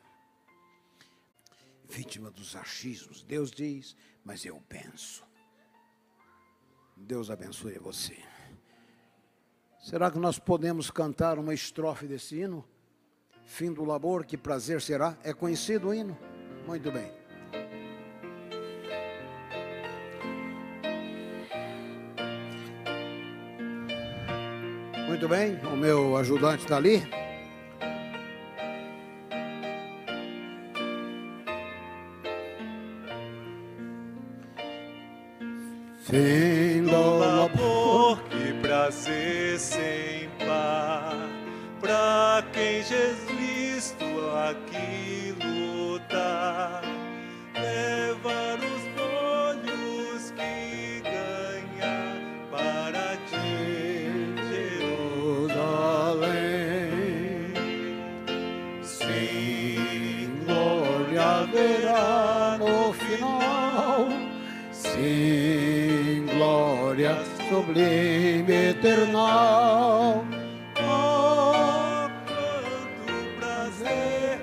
B: Vítima dos achismos, Deus diz, mas eu penso. Deus abençoe você. Será que nós podemos cantar uma estrofe desse hino? Fim do labor, que prazer será? É conhecido o hino? Muito bem. Muito bem, o meu ajudante está ali.
C: Fim prazer
B: sublime eternal.
C: Oh, quanto prazer,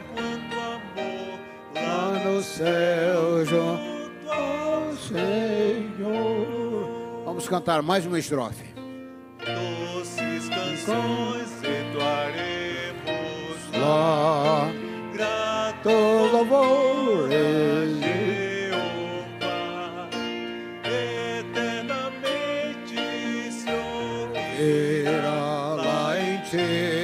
C: quanto
B: céu junto ao Senhor. Vamos cantar mais uma estrofe.
C: Doces canções entoaremos
B: Lá, era light.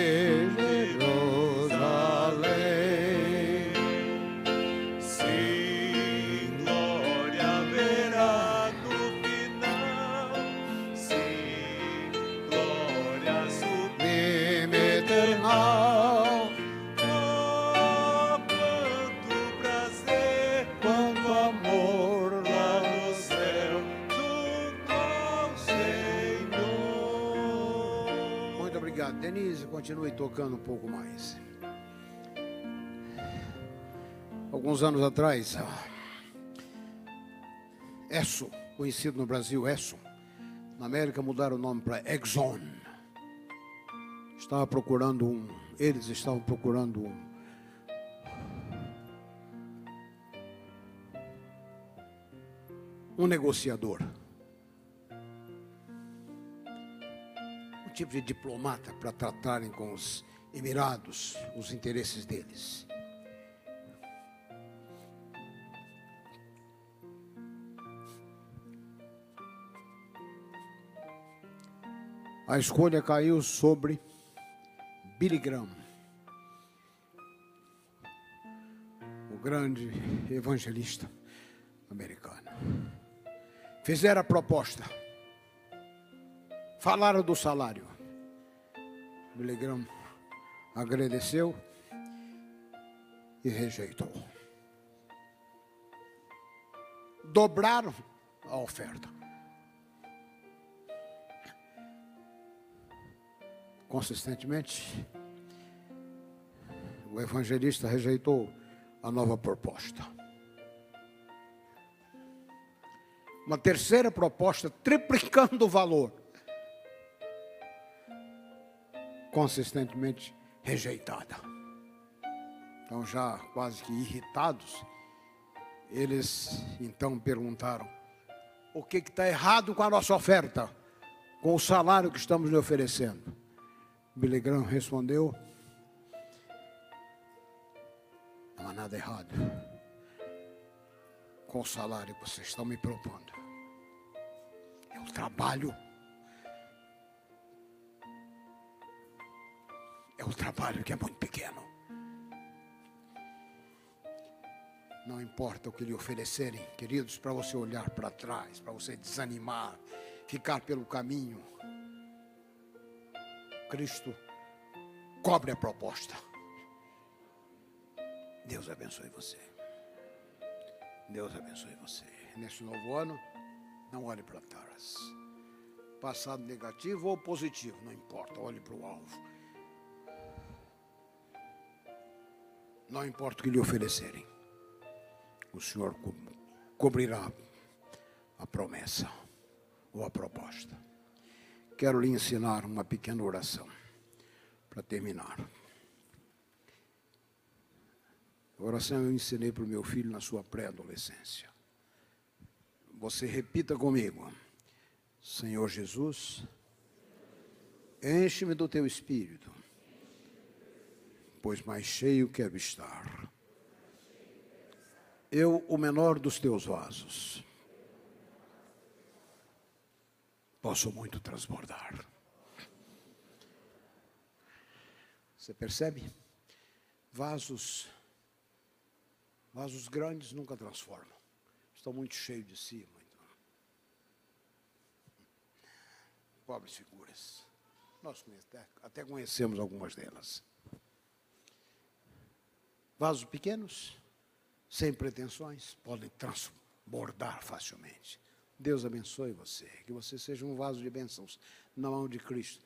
B: Continue tocando um pouco mais. Alguns anos atrás, Esso, conhecido no Brasil, Esso, na América mudaram o nome para Exxon. Estava procurando um, eles estavam procurando um um negociador. Tipo de diplomata para tratarem com os Emirados os interesses deles. A escolha caiu sobre Billy Graham, o grande evangelista americano. Fizeram a proposta. Falaram do salário. Billy Graham agradeceu e rejeitou. Dobraram a oferta. Consistentemente, o evangelista rejeitou a nova proposta. Uma terceira proposta, triplicando o valor. Consistentemente rejeitada. Então, já quase que irritados, eles então perguntaram: o que está errado com a nossa oferta, com o salário que estamos lhe oferecendo? Billy Graham respondeu: não há nada errado com o salário que vocês estão me propondo. É o trabalho É o trabalho que é muito pequeno. Não importa o que lhe oferecerem, queridos, para você olhar para trás, para você desanimar, ficar pelo caminho. Cristo cobre a proposta. Deus abençoe você. Deus abençoe você. Neste novo ano, não olhe para trás. Passado negativo ou positivo, não importa, olhe para o alvo. Não importa o que lhe oferecerem, o Senhor co cobrirá a promessa ou a proposta. Quero lhe ensinar uma pequena oração para terminar. A oração eu ensinei para o meu filho na sua pré-adolescência. Você repita comigo: Senhor Jesus, enche-me do teu espírito pois mais cheio quero estar. Eu, o menor dos teus vasos, posso muito transbordar. Você percebe? Vasos, vasos grandes nunca transformam. Estão muito cheios de si. Muito... Pobres figuras. Nós até conhecemos algumas delas. Vasos pequenos, sem pretensões, podem transbordar facilmente. Deus abençoe você, que você seja um vaso de bênçãos na mão de Cristo.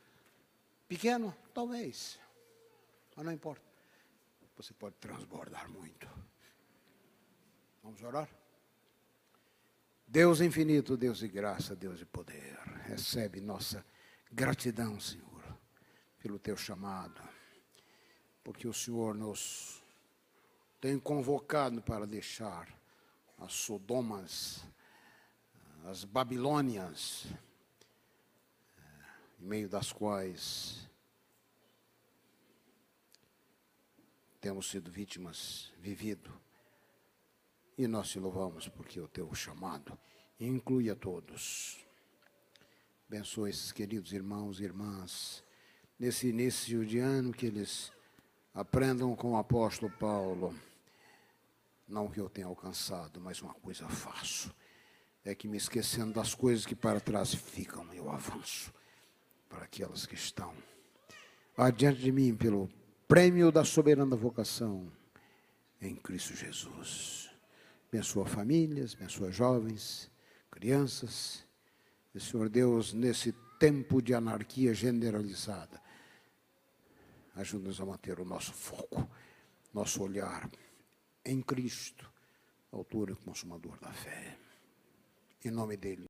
B: Pequeno, talvez, mas não importa. Você pode transbordar muito. Vamos orar? Deus infinito, Deus de graça, Deus de poder, recebe nossa gratidão, Senhor, pelo teu chamado, porque o Senhor nos tem convocado para deixar as Sodomas, as Babilônias, em meio das quais temos sido vítimas, vivido. E nós te louvamos porque o teu chamado inclui a todos. Abençoa esses queridos irmãos e irmãs, nesse início de ano que eles aprendam com o apóstolo Paulo. Não que eu tenha alcançado, mas uma coisa faço. É que me esquecendo das coisas que para trás ficam, eu avanço para aquelas que estão adiante de mim pelo prêmio da soberana vocação em Cristo Jesus. Abençoa famílias, abençoa jovens, crianças. E, Senhor Deus, nesse tempo de anarquia generalizada, ajuda-nos a manter o nosso foco, nosso olhar em Cristo, autor e consumador da fé. Em nome dele.